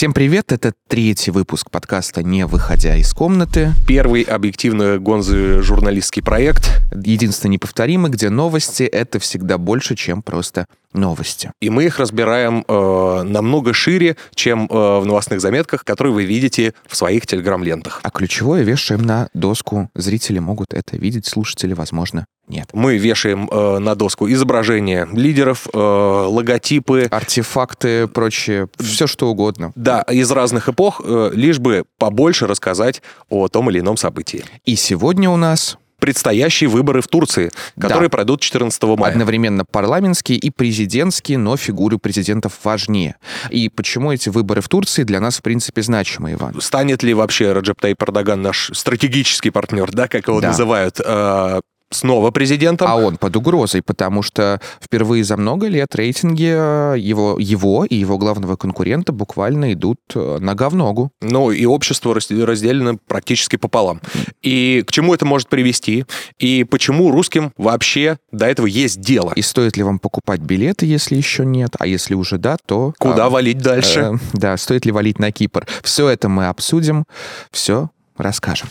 Всем привет, это третий выпуск подкаста «Не выходя из комнаты». Первый объективно гонзы журналистский проект. Единственный неповторимый, где новости — это всегда больше, чем просто новости. И мы их разбираем э, намного шире, чем э, в новостных заметках, которые вы видите в своих телеграм-лентах. А ключевое вешаем на доску. Зрители могут это видеть, слушатели, возможно, нет. Мы вешаем э, на доску изображения лидеров, э, логотипы. Артефакты, прочее, все что угодно. Да, из разных эпох, э, лишь бы побольше рассказать о том или ином событии. И сегодня у нас предстоящие выборы в Турции, которые да. пройдут 14 мая. Одновременно парламентские и президентские, но фигуры президентов важнее. И почему эти выборы в Турции для нас, в принципе, значимы, Иван? Станет ли вообще Раджеп Тайп Эрдоган наш стратегический партнер, да, как его да. называют, э, снова президентом. А он под угрозой, потому что впервые за много лет рейтинги э, его, его и его главного конкурента буквально идут э, нога в ногу. Ну, и общество разделено практически пополам. И к чему это может привести? И почему русским вообще до этого есть дело? И стоит ли вам покупать билеты, если еще нет? А если уже да, то... Куда а, валить дальше? Э, да, стоит ли валить на Кипр? Все это мы обсудим, все расскажем.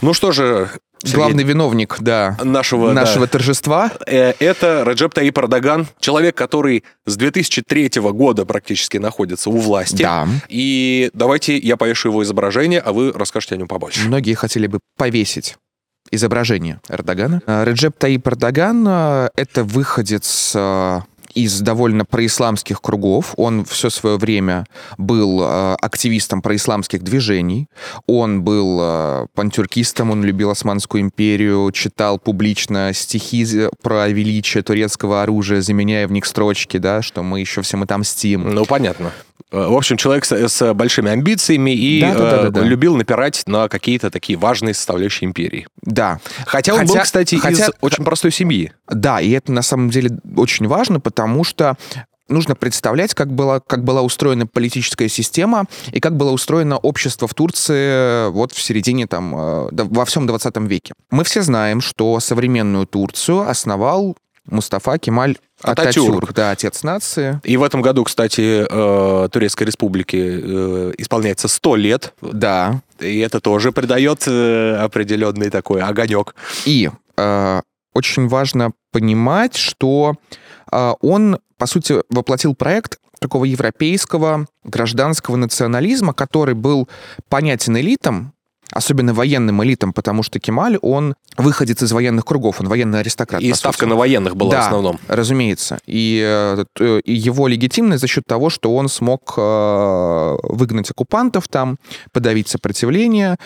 Ну что же, Сергей, главный виновник, да, нашего, нашего да, торжества. Э, это Раджеп Таип Эрдоган, человек, который с 2003 года практически находится у власти. Да. И давайте я повешу его изображение, а вы расскажете о нем побольше. Многие хотели бы повесить изображение Эрдогана. Э, Реджеп Таип Эрдоган э, — это выходец из довольно происламских кругов. Он все свое время был э, активистом происламских движений. Он был э, пантюркистом, он любил Османскую империю, читал публично стихи про величие турецкого оружия, заменяя в них строчки, да, что мы еще всем отомстим. Ну, понятно. Э, в общем, человек с, с большими амбициями и да, да, да, да, да. любил напирать на какие-то такие важные составляющие империи. Да. Хотя он хотя, был, кстати, хотя, из очень простой семьи. Да, и это на самом деле очень важно, потому что нужно представлять, как была, как была устроена политическая система и как было устроено общество в Турции вот в середине, там, э, во всем 20 веке. Мы все знаем, что современную Турцию основал Мустафа Кемаль Ататюрк, Ататюрк, да, отец нации. И в этом году, кстати, э, Турецкой Республике э, исполняется 100 лет. Да. И это тоже придает э, определенный такой огонек. И очень важно понимать, что он, по сути, воплотил проект такого европейского гражданского национализма, который был понятен элитам, особенно военным элитам, потому что Кемаль, он выходец из военных кругов, он военный аристократ. И ставка сути. на военных была да, в основном. разумеется. И, э, и его легитимность за счет того, что он смог э, выгнать оккупантов там, подавить сопротивление.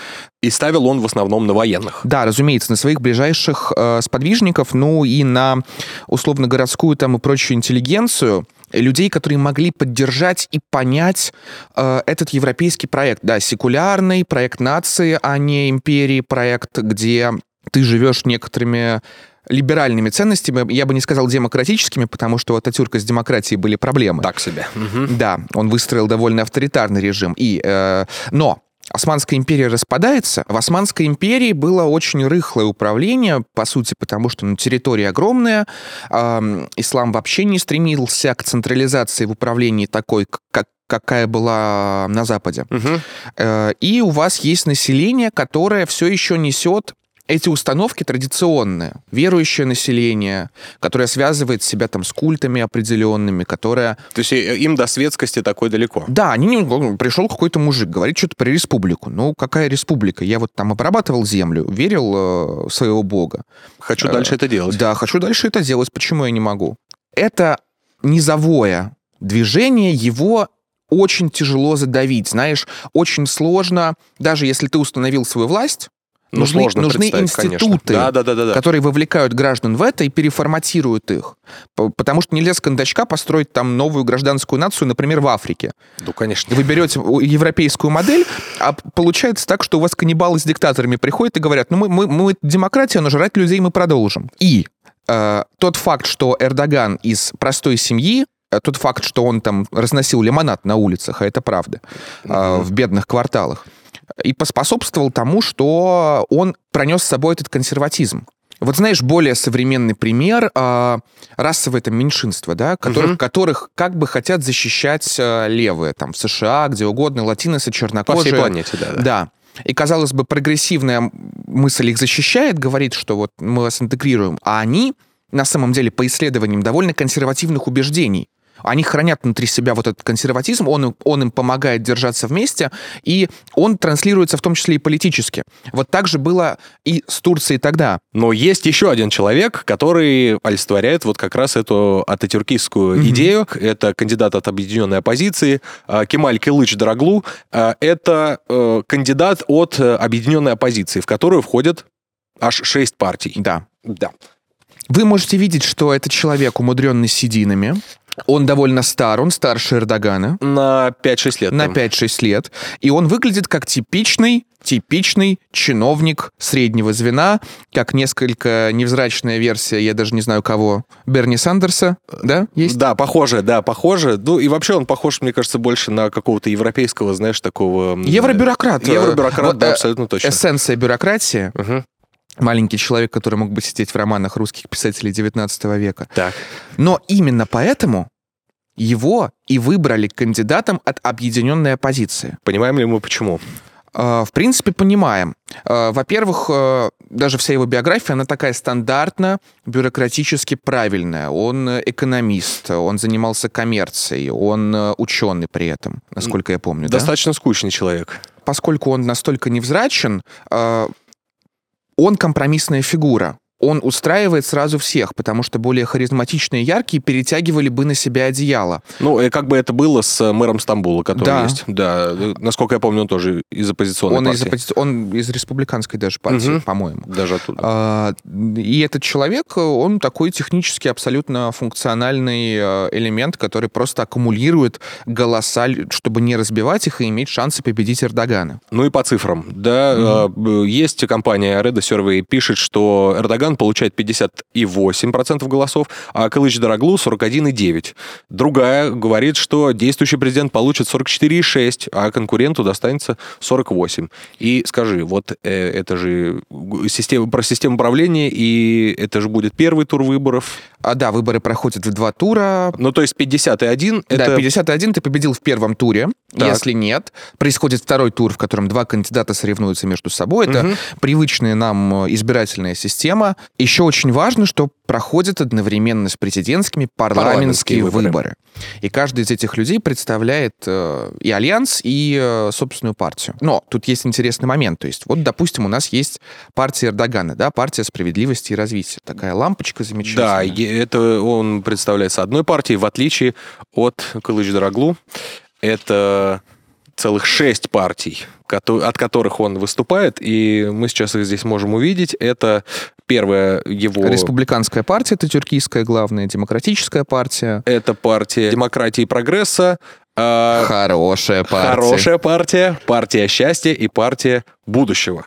И ставил он в основном на военных. Да, разумеется, на своих ближайших э, сподвижников, ну и на условно-городскую там и прочую интеллигенцию, людей, которые могли поддержать и понять э, этот европейский проект. Да, секулярный проект нации, а не империи, проект, где ты живешь некоторыми либеральными ценностями, я бы не сказал демократическими, потому что у Ататюрка с демократией были проблемы. Так себе. Да, он выстроил довольно авторитарный режим. И, э, но Османская империя распадается. В Османской империи было очень рыхлое управление, по сути, потому что ну, территория огромная, э, ислам вообще не стремился к централизации в управлении такой, как какая была на Западе. Угу. И у вас есть население, которое все еще несет эти установки традиционные, верующее население, которое связывает себя там с культами определенными, которое... То есть э, им до светскости такой далеко? Да, они не... Ну, пришел какой-то мужик, говорит что-то про республику. Ну, какая республика? Я вот там обрабатывал землю, верил э, своего бога. Хочу э, дальше это делать. Да, хочу дальше это делать. Почему я не могу? Это низовое движение, его очень тяжело задавить. Знаешь, очень сложно, даже если ты установил свою власть, ну, нужны, сложно нужны институты, да, да, да, да, которые вовлекают граждан в это и переформатируют их. Потому что нельзя с кондачка построить там новую гражданскую нацию, например, в Африке. Ну, конечно. Вы берете европейскую модель, а получается так, что у вас каннибалы с диктаторами приходят и говорят, ну мы, мы, мы демократия, но жрать людей мы продолжим. И э, тот факт, что Эрдоган из простой семьи, э, тот факт, что он там разносил лимонад на улицах, а это правда, mm-hmm. в бедных кварталах, и поспособствовал тому, что он пронес с собой этот консерватизм. Вот знаешь, более современный пример э, расовое это меньшинство, да, которых, Мгм. которых как бы хотят защищать э, левые, там, в США, где угодно, латиносы, По всей чернокожие. планете, да. да. Да. И, казалось бы, прогрессивная мысль их защищает, говорит, что вот мы вас интегрируем, а они, на самом деле, по исследованиям, довольно консервативных убеждений. Они хранят внутри себя вот этот консерватизм, он, им- он им помогает держаться вместе, и он транслируется в том числе и политически. Вот так же было и с Турцией тогда. Но есть еще один человек, который олицетворяет вот как раз эту ататюркистскую Мгм. идею. Это кандидат от объединенной оппозиции а, Кемаль Кылыч Драглу. А, Это э, кандидат от э, объединенной оппозиции, в которую входят аж шесть партий. Да. Да. Вы можете видеть, что это человек, умудренный сединами. Он довольно стар, он старше Эрдогана. На 5-6 лет. на там. 5-6 лет, и он выглядит как типичный, типичный чиновник среднего звена, как несколько невзрачная версия, я даже не знаю кого, Берни Сандерса, да, есть? Да, похоже, да, похоже. Ну и вообще он похож, мне кажется, больше на какого-то европейского, знаешь, такого... м, Евробюрократ. Вот, да, э, абсолютно точно. Эссенция бюрократии. Мгм. Маленький человек, который мог бы сидеть в романах русских писателей 19 века. Так. Но именно поэтому его и выбрали кандидатом от объединенной оппозиции. Понимаем ли мы почему? Э, В принципе, понимаем. Э, Во-первых, э, даже вся его биография, она такая стандартно бюрократически правильная. Он э, экономист, он занимался коммерцией, он э, ученый при этом, насколько я помню. да? Достаточно скучный человек. Поскольку он настолько невзрачен, э, он компромиссная фигура. Он устраивает сразу всех, потому что более харизматичные и яркие перетягивали бы на себя одеяло. Ну, и как бы это было с мэром Стамбула, который Да. есть. Да, насколько я помню, он тоже из оппозиционной Он из, партии. оппози- он из республиканской даже партии, Мгм. по-моему. Даже оттуда. А, И этот человек, он такой технически абсолютно функциональный э, элемент, который просто аккумулирует голоса, чтобы не разбивать их и иметь шансы победить Эрдогана. Ну и по цифрам. Да, э, есть компания Reda Survey, пишет, что Эрдоган получает 58% голосов, а Кылыч Дороглу 41,9%. Другая говорит, что действующий президент получит 44,6%, а конкуренту достанется 48%. И скажи, вот э, это же система, про систему управления, и это же будет первый тур выборов. А да, выборы проходят в два тура. Ну, то есть 51 это... Да, 51 ты победил в первом туре. Так. Если нет, происходит второй тур, в котором два кандидата соревнуются между собой. Это Мгм. привычная нам э, избирательная система. Еще очень важно, что проходят одновременно с президентскими парламентские Парламентские выборы. выборы. И каждый из этих людей представляет э, и альянс, и э, собственную партию. Но тут есть интересный момент. То есть, вот, допустим, у нас есть партия Эрдогана, да, партия справедливости и развития. Такая лампочка замечательная. Да, это он представляется одной партией, в отличие от Кылыч Дороглу. Это целых шесть партий, от которых он выступает, и мы сейчас их здесь можем увидеть. Это первая его... Республиканская партия, это тюркийская главная, демократическая партия. Это партия демократии и прогресса, а, Хорошая партия. хорошая партия, партия счастья и партия будущего.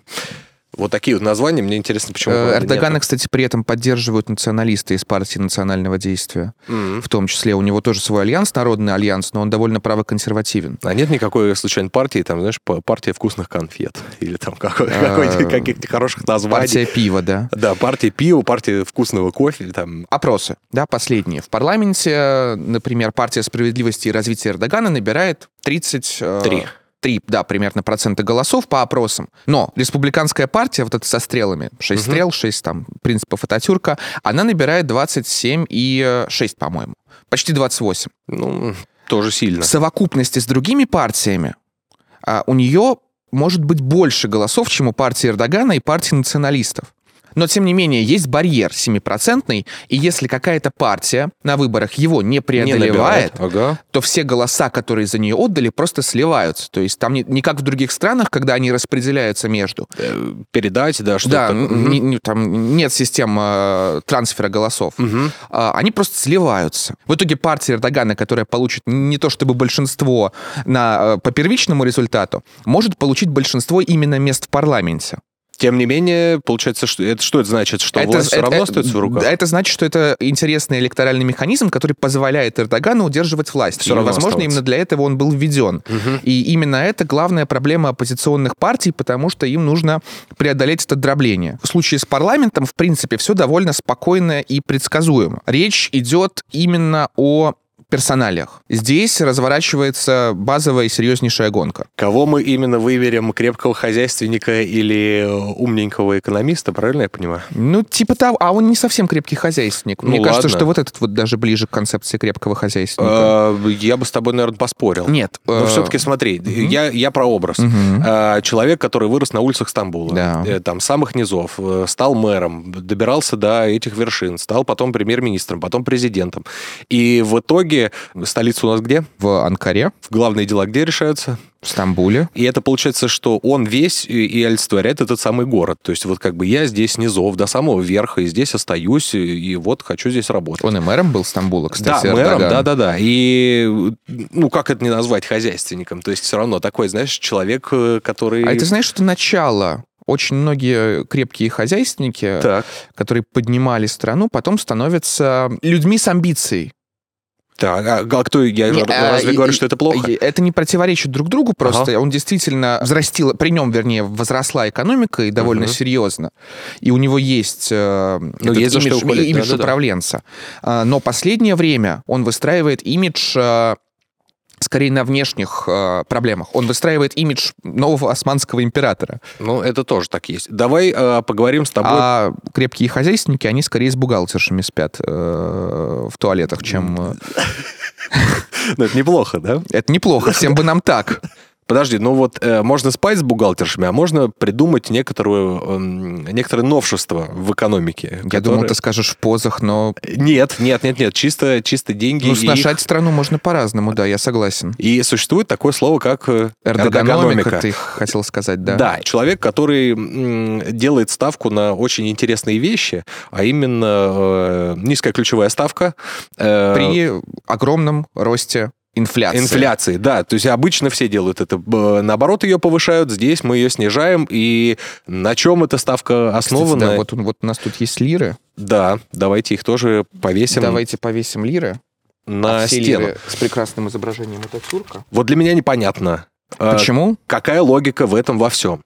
Вот такие вот названия, мне интересно, почему... Э, Эрдогана, нету. кстати, при этом поддерживают националисты из партии национального действия. Mm-hmm. В том числе у него тоже свой альянс, Народный альянс, но он довольно правоконсервативен. А нет никакой, случайной партии, там, знаешь, партия вкусных конфет или там э, каких-то хороших названий. Партия пива, да. Да, партия пива, партия вкусного кофе. или Там. Опросы, да, последние. В парламенте, э, например, партия справедливости и развития Эрдогана набирает 33. 3, да, примерно процента голосов по опросам. Но республиканская партия, вот эта со стрелами, 6 угу. стрел, 6 там принципов Ататюрка, она набирает 27 и э, 6, по-моему. Почти 28. Ну, тоже сильно. В совокупности с другими партиями а, у нее может быть больше голосов, чем у партии Эрдогана и партии националистов. Но, тем не менее, есть барьер 7%, и если какая-то партия на выборах его не Не преодолевает, набирает. Ага. то все голоса, которые за нее отдали, просто сливаются. То есть там не, не как в других странах, когда они распределяются между. Э, Передать, да, что-то. да, не- не- там нет систем э, трансфера голосов. Мгм. А, они просто сливаются. В итоге партия Эрдогана, которая получит не то чтобы большинство на, э, по первичному результату, может получить большинство именно мест в парламенте. Тем не менее, получается, что это что это значит, что это, власть все равно остается в руках? Это значит, что это интересный электоральный механизм, который позволяет Эрдогану удерживать власть. Все и, возможно, оставаться. именно для этого он был введен. Угу. И именно это главная проблема оппозиционных партий, потому что им нужно преодолеть это дробление. В случае с парламентом, в принципе, все довольно спокойно и предсказуемо. Речь идет именно о персоналиях. Здесь разворачивается базовая и серьезнейшая гонка. Кого мы именно выберем, крепкого хозяйственника или умненького экономиста, правильно я понимаю? Ну, типа того. А он не совсем крепкий хозяйственник. Ну, Мне ладно. кажется, что вот этот вот даже ближе к концепции крепкого хозяйственника. А, я бы с тобой, наверное, поспорил. Нет. Но все-таки смотри, я, я про образ. Человек, который вырос на улицах Стамбула, да. Э, там, самых низов, э, стал мэром, добирался до этих вершин, стал потом премьер-министром, потом президентом. И в итоге итоге столица у нас где? В Анкаре. Главные дела где решаются? В Стамбуле. И это получается, что он весь и олицетворяет этот самый город. То есть вот как бы я здесь низов до самого верха, и здесь остаюсь, и вот хочу здесь работать. Он и мэром был Стамбула, кстати, Да, мэром, да-да-да. И, ну, как это не назвать хозяйственником? То есть все равно такой, знаешь, человек, э, который... А это знаешь, что начало очень многие крепкие хозяйственники, так. которые поднимали страну, потом становятся людьми с амбицией. Так, а, а кто, я не, разве а, говорю, что это плохо? Это не противоречит друг другу просто. Ага. Он действительно взрастил, при нем, вернее, возросла экономика и довольно угу. серьезно. И у него есть, э, ну, есть имидж, имидж да, управленца. Да, да. Но последнее время он выстраивает имидж э, скорее на внешних э, проблемах. Он выстраивает имидж нового османского императора. Ну, это тоже так есть. Давай э, поговорим с тобой. А крепкие хозяйственники, они скорее с бухгалтершами спят э, в туалетах, чем... Э, ну, это неплохо, да? Это неплохо, всем бы нам так. Подожди, ну вот э, можно спать с бухгалтершами, а можно придумать некоторую, э, некоторые новшества в экономике. Я которые... думал, ты скажешь в позах, но... Нет, нет, нет, нет, чисто, чисто деньги. Ну, сношать их... страну можно по-разному, да, я согласен. И существует такое слово, как э, эрдогономика. ты хотел сказать, да? Да, человек, который делает ставку на очень интересные вещи, а именно э, низкая ключевая ставка. Э, При огромном росте Инфляции. Инфляции, да. То есть обычно все делают это. Наоборот, ее повышают, здесь мы ее снижаем. И на чем эта ставка основана? Кстати, да, вот, вот у нас тут есть лиры. Да, давайте их тоже повесим. Давайте повесим лиры. На а стену. С прекрасным изображением Ататюрка. Вот для меня непонятно. А, Почему? Какая логика в этом во всем?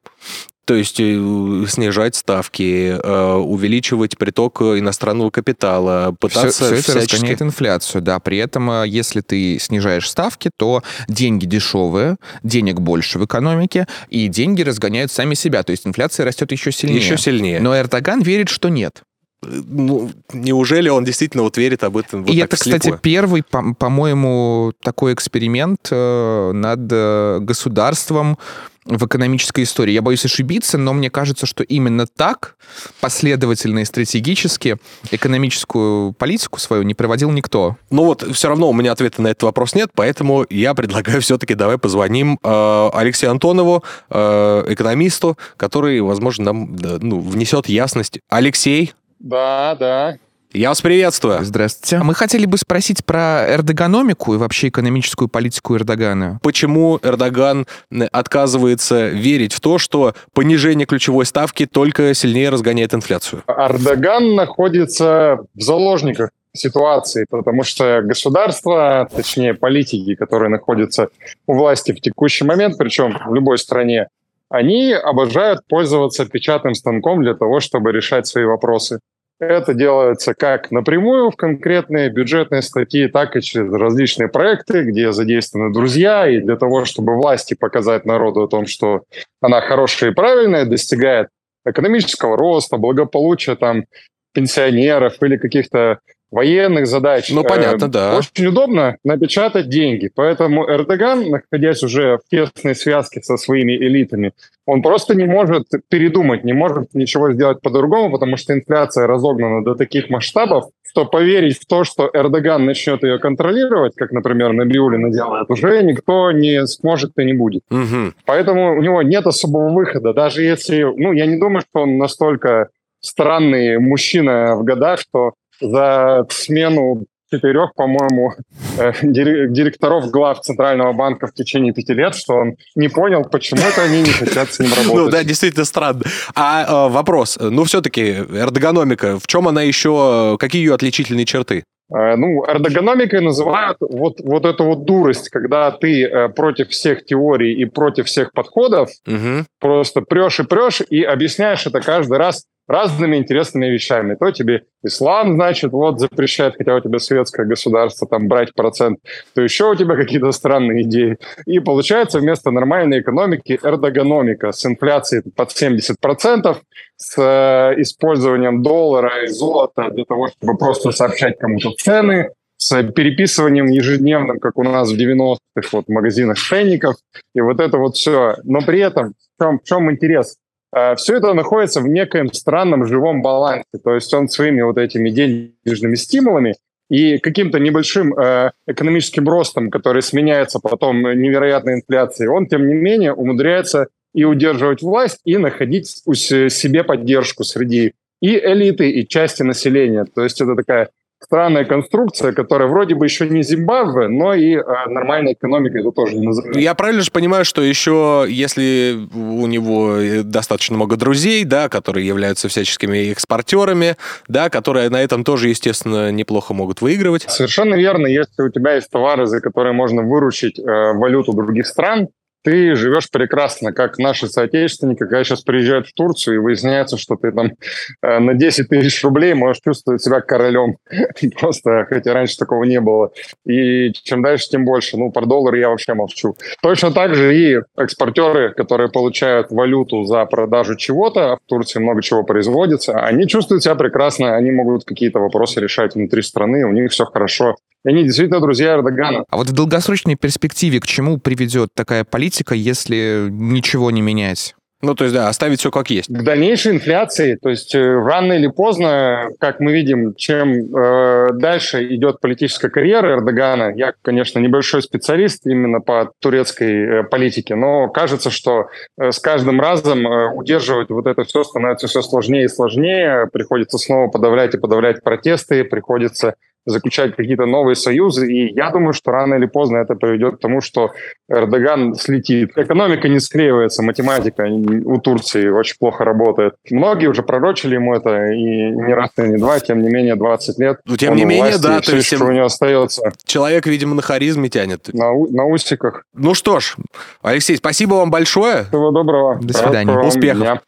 То есть э, снижать ставки, э, увеличивать приток иностранного капитала, пытаться все, все это всячески... разгоняет инфляцию, да. При этом, э, если ты снижаешь ставки, то деньги дешевые, денег больше в экономике, и деньги разгоняют сами себя. То есть инфляция растет еще сильнее. Еще сильнее. Но Эрдоган верит, что нет. Ну, неужели он действительно вот верит об этом вот И это, слепо? кстати, первый, по- по-моему, такой эксперимент над государством, в экономической истории. Я боюсь ошибиться, но мне кажется, что именно так последовательно и стратегически экономическую политику свою не проводил никто. Ну вот, все равно у меня ответа на этот вопрос нет, поэтому я предлагаю все-таки давай позвоним э, Алексею Антонову, э, экономисту, который, возможно, нам ну, внесет ясность. Алексей? Да, да. Я вас приветствую. Здравствуйте. Мы хотели бы спросить про эрдогономику и вообще экономическую политику Эрдогана. Почему Эрдоган отказывается верить в то, что понижение ключевой ставки только сильнее разгоняет инфляцию? Эрдоган находится в заложниках ситуации, потому что государство, точнее политики, которые находятся у власти в текущий момент, причем в любой стране, они обожают пользоваться печатным станком для того, чтобы решать свои вопросы. Это делается как напрямую в конкретные бюджетные статьи, так и через различные проекты, где задействованы друзья, и для того, чтобы власти показать народу о том, что она хорошая и правильная, достигает экономического роста, благополучия там пенсионеров или каких-то военных задач. Ну, понятно, э, да. Очень удобно напечатать деньги. Поэтому Эрдоган, находясь уже в тесной связке со своими элитами, он просто не может передумать, не может ничего сделать по-другому, потому что инфляция разогнана до таких масштабов, что поверить в то, что Эрдоган начнет ее контролировать, как, например, Набиулина делает, уже никто не сможет и не будет. Угу. Поэтому у него нет особого выхода. Даже если... Ну, я не думаю, что он настолько странный мужчина в годах, что за смену четырех, по-моему, э, директоров глав Центрального банка в течение пяти лет, что он не понял, почему это они не хотят с ним работать. Ну да, действительно странно. А э, вопрос, ну все-таки эрдогономика, в чем она еще, какие ее отличительные черты? Э, ну, эрдогономикой называют вот, вот эту вот дурость, когда ты э, против всех теорий и против всех подходов угу. просто прешь и прешь и объясняешь это каждый раз разными интересными вещами. То тебе ислам, значит, вот запрещает, хотя у тебя светское государство, там брать процент, то еще у тебя какие-то странные идеи. И получается вместо нормальной экономики эрдогономика с инфляцией под 70%, с э, использованием доллара и золота для того, чтобы просто сообщать кому-то цены, с переписыванием ежедневным, как у нас в 90-х вот, магазинах ценников, и вот это вот все. Но при этом в чем, в чем интерес? Э, все это находится в некоем странном живом балансе. То есть он своими вот этими денежными стимулами и каким-то небольшим э, экономическим ростом, который сменяется потом невероятной инфляцией, он, тем не менее, умудряется и удерживать власть, и находить у себе поддержку среди и элиты, и части населения. То есть это такая странная конструкция, которая вроде бы еще не Зимбабве, но и э, нормальной экономикой это тоже не называют. Я правильно же понимаю, что еще, если у него достаточно много друзей, да, которые являются всяческими экспортерами, да, которые на этом тоже, естественно, неплохо могут выигрывать. Совершенно верно. Если у тебя есть товары, за которые можно выручить э, валюту других стран, ты живешь прекрасно, как наши соотечественники, когда сейчас приезжают в Турцию, и выясняется, что ты там э, на 10 тысяч рублей можешь чувствовать себя королем. Просто, хотя раньше такого не было. И чем дальше, тем больше. Ну, про доллар я вообще молчу. Точно так же и экспортеры, которые получают валюту за продажу чего-то, в Турции много чего производится, они чувствуют себя прекрасно, они могут какие-то вопросы решать внутри страны, у них все хорошо. И они действительно друзья Эрдогана. А вот в долгосрочной перспективе к чему приведет такая политика, если ничего не менять? Ну, то есть, да, оставить все как есть. К дальнейшей инфляции. То есть, э, рано или поздно, как мы видим, чем э, дальше идет политическая карьера Эрдогана, я, конечно, небольшой специалист именно по турецкой э, политике, но кажется, что э, с каждым разом э, удерживать вот это все становится все сложнее и сложнее. Приходится снова подавлять и подавлять протесты, приходится заключать какие-то новые союзы. И я думаю, что рано или поздно это приведет к тому, что Эрдоган слетит. Экономика не склеивается, математика у Турции очень плохо работает. Многие уже пророчили ему это, и не раз, и не два, тем не менее, 20 лет. Ну, тем не менее, да, то есть что у него остается. Человек, видимо, на харизме тянет. На, на усиках. Ну что ж, Алексей, спасибо вам большое. Всего доброго. До свидания. Успехов. Дня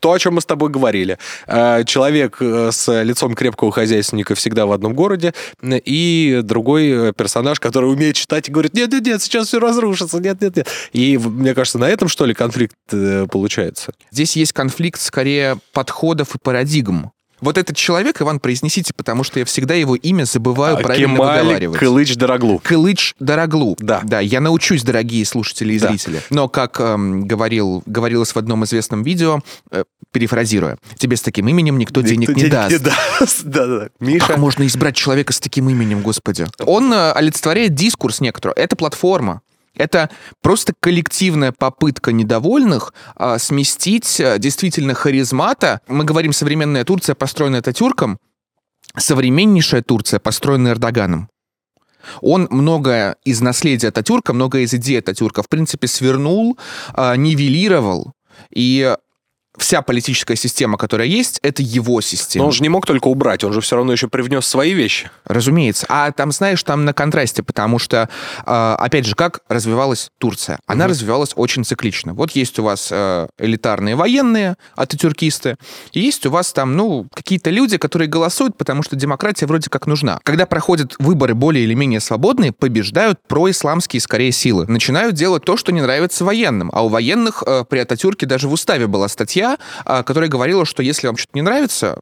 то, о чем мы с тобой говорили. Э, человек э, с лицом крепкого хозяйственника всегда в одном городе, и другой персонаж, который умеет читать и говорит, нет-нет-нет, сейчас все разрушится, нет-нет-нет. И мне кажется, на этом, что ли, конфликт э, получается? Здесь есть конфликт скорее подходов и парадигм. Вот этот человек, Иван, произнесите, потому что я всегда его имя забываю а, правильно Кемаль выговаривать. Кылыч Дороглу. Кылыч Дороглу. Да. Да, я научусь, дорогие слушатели и да. зрители. Но, как эм, говорил, говорилось в одном известном видео, э, перефразируя, тебе с таким именем никто, никто денег, денег не даст. Не даст. да, да. Миша. Как можно избрать человека с таким именем, господи? Он э, олицетворяет дискурс некоторый. Это платформа. Это просто коллективная попытка недовольных а, сместить а, действительно харизмата. Мы говорим современная Турция, построенная Татюрком, современнейшая Турция, построенная Эрдоганом. Он многое из наследия Татюрка, многое из идеи Татюрка, в принципе, свернул, а, нивелировал. И вся политическая система, которая есть, это его система. Но он же не мог только убрать, он же все равно еще привнес свои вещи. Разумеется. А там, знаешь, там на контрасте, потому что, э, опять же, как развивалась Турция? Она угу. развивалась очень циклично. Вот есть у вас э, элитарные военные, ататюркисты, и есть у вас там, ну, какие-то люди, которые голосуют, потому что демократия вроде как нужна. Когда проходят выборы более или менее свободные, побеждают происламские, скорее, силы. Начинают делать то, что не нравится военным. А у военных э, при Ататюрке даже в уставе была статья, статья, а, которая говорила, что если вам что-то не нравится,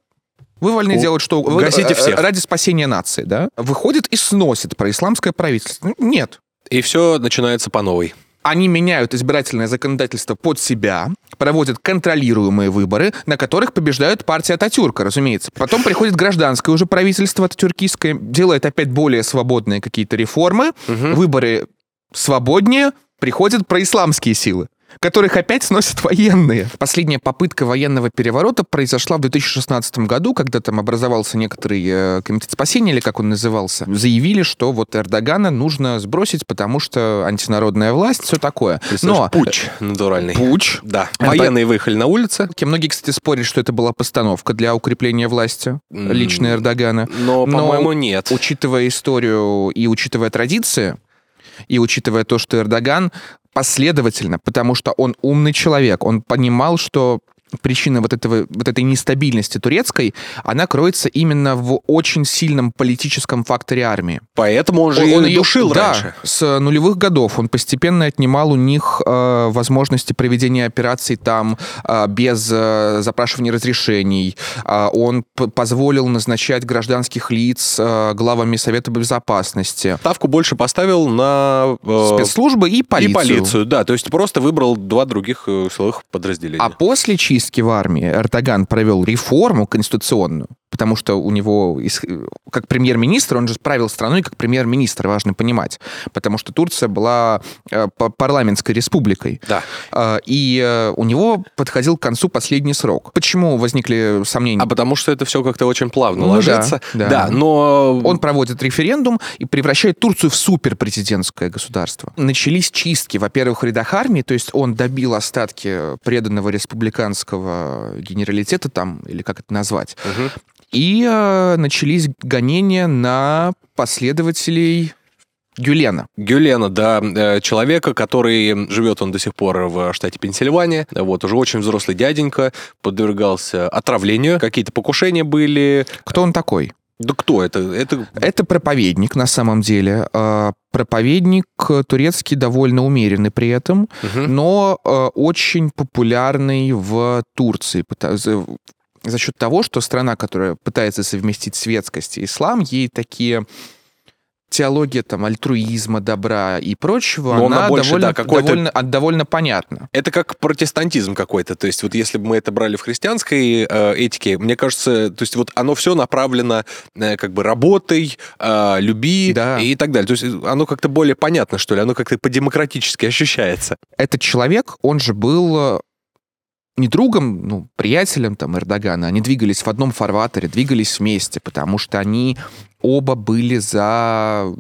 вы вольны делать что Гасите э, всех. ради спасения нации, да? Выходит и сносит про исламское правительство. Нет. И все начинается по новой. Они меняют избирательное законодательство под себя, проводят контролируемые выборы, на которых побеждает партия Ататюрка, разумеется. Потом приходит гражданское уже правительство ататюркистское, делает опять более свободные какие-то реформы, угу. выборы свободнее, приходят происламские силы. Которых опять сносят военные. Последняя попытка военного переворота произошла в 2016 году, когда там образовался некоторый э, комитет спасения, или как он назывался. Заявили, что вот Эрдогана нужно сбросить, потому что антинародная власть, все такое. Но путь натуральный. Путь. Да. Военные выехали на улицы. Многие, кстати, спорят, что это была постановка для укрепления власти лично Эрдогана. Но, по-моему, нет. Учитывая историю и учитывая традиции, и учитывая то, что Эрдоган последовательно, потому что он умный человек, он понимал, что причина вот, этого, вот этой нестабильности турецкой, она кроется именно в очень сильном политическом факторе армии. Поэтому он же он, он ее душил да, раньше. с нулевых годов он постепенно отнимал у них э, возможности проведения операций там э, без э, запрашивания разрешений. Э, он позволил назначать гражданских лиц э, главами Совета Безопасности. Ставку больше поставил на... Э, Спецслужбы и полицию. И полицию, да. То есть просто выбрал два других э, силовых подразделения. А после чистки чистки в армии. Эрдоган провел реформу конституционную, потому что у него, как премьер-министр, он же правил страной как премьер-министр, важно понимать, потому что Турция была э, парламентской республикой. Да. Э, и э, у него подходил к концу последний срок. Почему возникли сомнения? А потому что это все как-то очень плавно ну, ложится. Да, да. да, но... Он проводит референдум и превращает Турцию в суперпрезидентское государство. Начались чистки, во-первых, в рядах армии, то есть он добил остатки преданного республиканского генералитета там, или как это назвать. Угу. И э, начались гонения на последователей Гюлена. Гюлена, да, э, человека, который живет он до сих пор в штате Пенсильвания. Вот, уже очень взрослый дяденька, подвергался отравлению, какие-то покушения были. Кто он такой? Да кто это? Это, это проповедник на самом деле. Э, проповедник турецкий довольно умеренный при этом, угу. но э, очень популярный в Турции за счет того, что страна, которая пытается совместить светскость и ислам, ей такие теология там альтруизма, добра и прочего, Но она, больше, довольно, да, довольно, довольно понятна. Это как протестантизм какой-то. То есть вот если бы мы это брали в христианской э, этике, мне кажется, то есть вот оно все направлено э, как бы работой, э, люби да. и так далее. То есть оно как-то более понятно, что ли, оно как-то по-демократически ощущается. Этот человек, он же был не другом, ну, приятелем там Эрдогана, они двигались в одном фарватере, двигались вместе, потому что они оба были за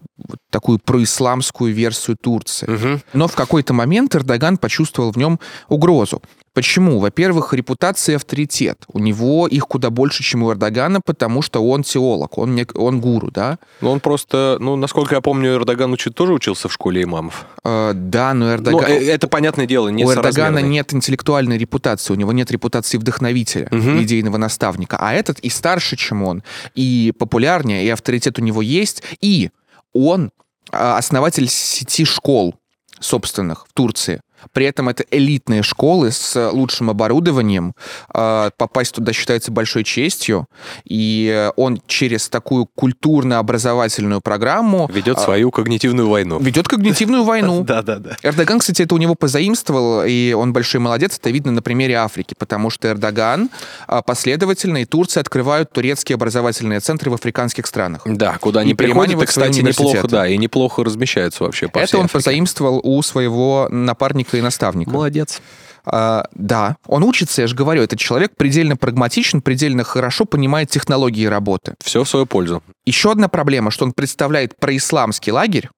такую происламскую версию Турции. Угу. Но в какой-то момент Эрдоган почувствовал в нем угрозу. Почему? Во-первых, репутация и авторитет. У него их куда больше, чем у Эрдогана, потому что он теолог, он, не, он гуру, да? Ну, он просто, ну, насколько я помню, Эрдоган учит, тоже учился в школе имамов. Э, да, но Эрдоган... Ну, э, это понятное дело, не У Эрдогана нет интеллектуальной репутации, у него нет репутации вдохновителя, угу. идейного наставника. А этот и старше, чем он, и популярнее, и авторитет у него есть, и он а, основатель сети школ собственных в Турции. При этом это элитные школы с лучшим оборудованием. А, попасть туда считается большой честью. И он через такую культурно-образовательную программу... Ведет а, свою когнитивную войну. Ведет когнитивную войну. Да, да, да. Эрдоган, кстати, это у него позаимствовал, и он большой молодец. Это видно на примере Африки, потому что Эрдоган а, последовательно и Турция открывают турецкие образовательные центры в африканских странах. Да, куда они приходят, и, кстати, неплохо, да, и неплохо размещаются вообще по Это он позаимствовал у своего напарника и наставника. Молодец. А, да, он учится, я же говорю, этот человек предельно прагматичен, предельно хорошо понимает технологии работы. Все в свою пользу. Еще одна проблема, что он представляет происламский лагерь,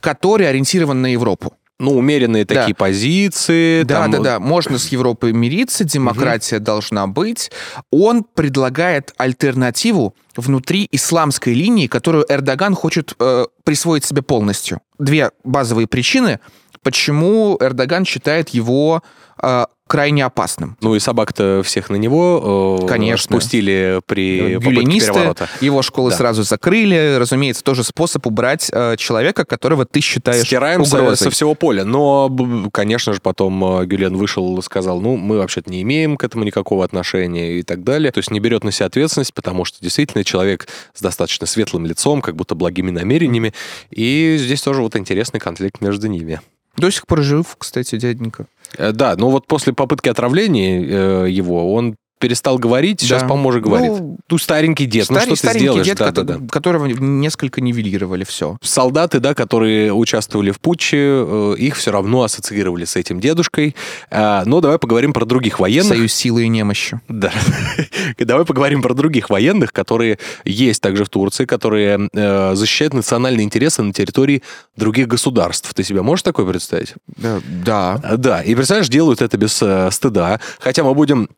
который ориентирован на Европу. Ну, умеренные да. такие позиции. Да, там... да, да. Можно с Европой мириться, демократия угу. должна быть. Он предлагает альтернативу внутри исламской линии, которую Эрдоган хочет э, присвоить себе полностью. Две базовые причины почему Эрдоган считает его э, крайне опасным. Ну и собак-то всех на него э, Конечно. спустили при Гюленисты, попытке переворота. Его школы да. сразу закрыли. Разумеется, тоже способ убрать э, человека, которого ты считаешь Стираем угрозой. со, со всего поля. Но, конечно же, потом э, Гюлен вышел и сказал, ну, мы вообще-то не имеем к этому никакого отношения и так далее. То есть не берет на себя ответственность, потому что действительно человек с достаточно светлым лицом, как будто благими намерениями. И здесь тоже вот интересный конфликт между ними. До сих пор жив, кстати, дяденька. Э, да, но вот после попытки отравления э, его, он перестал говорить, сейчас, Да. по-моему, уже говорит. Ну, Ну, старенький дед, Старый, ну что ты сделаешь? дед, Да, кото- да, да. которого несколько нивелировали, все. солдаты, да, которые участвовали в путче, э, их все равно ассоциировали с этим дедушкой. А, Но давай поговорим про других военных. Союз силы и немощи. Да. Давай поговорим про других военных, которые есть также в Турции, которые э, защищают национальные интересы на территории других государств. Ты себе можешь такое представить? Да, да. А, Да, и представляешь, делают это без э, стыда. Хотя мы будем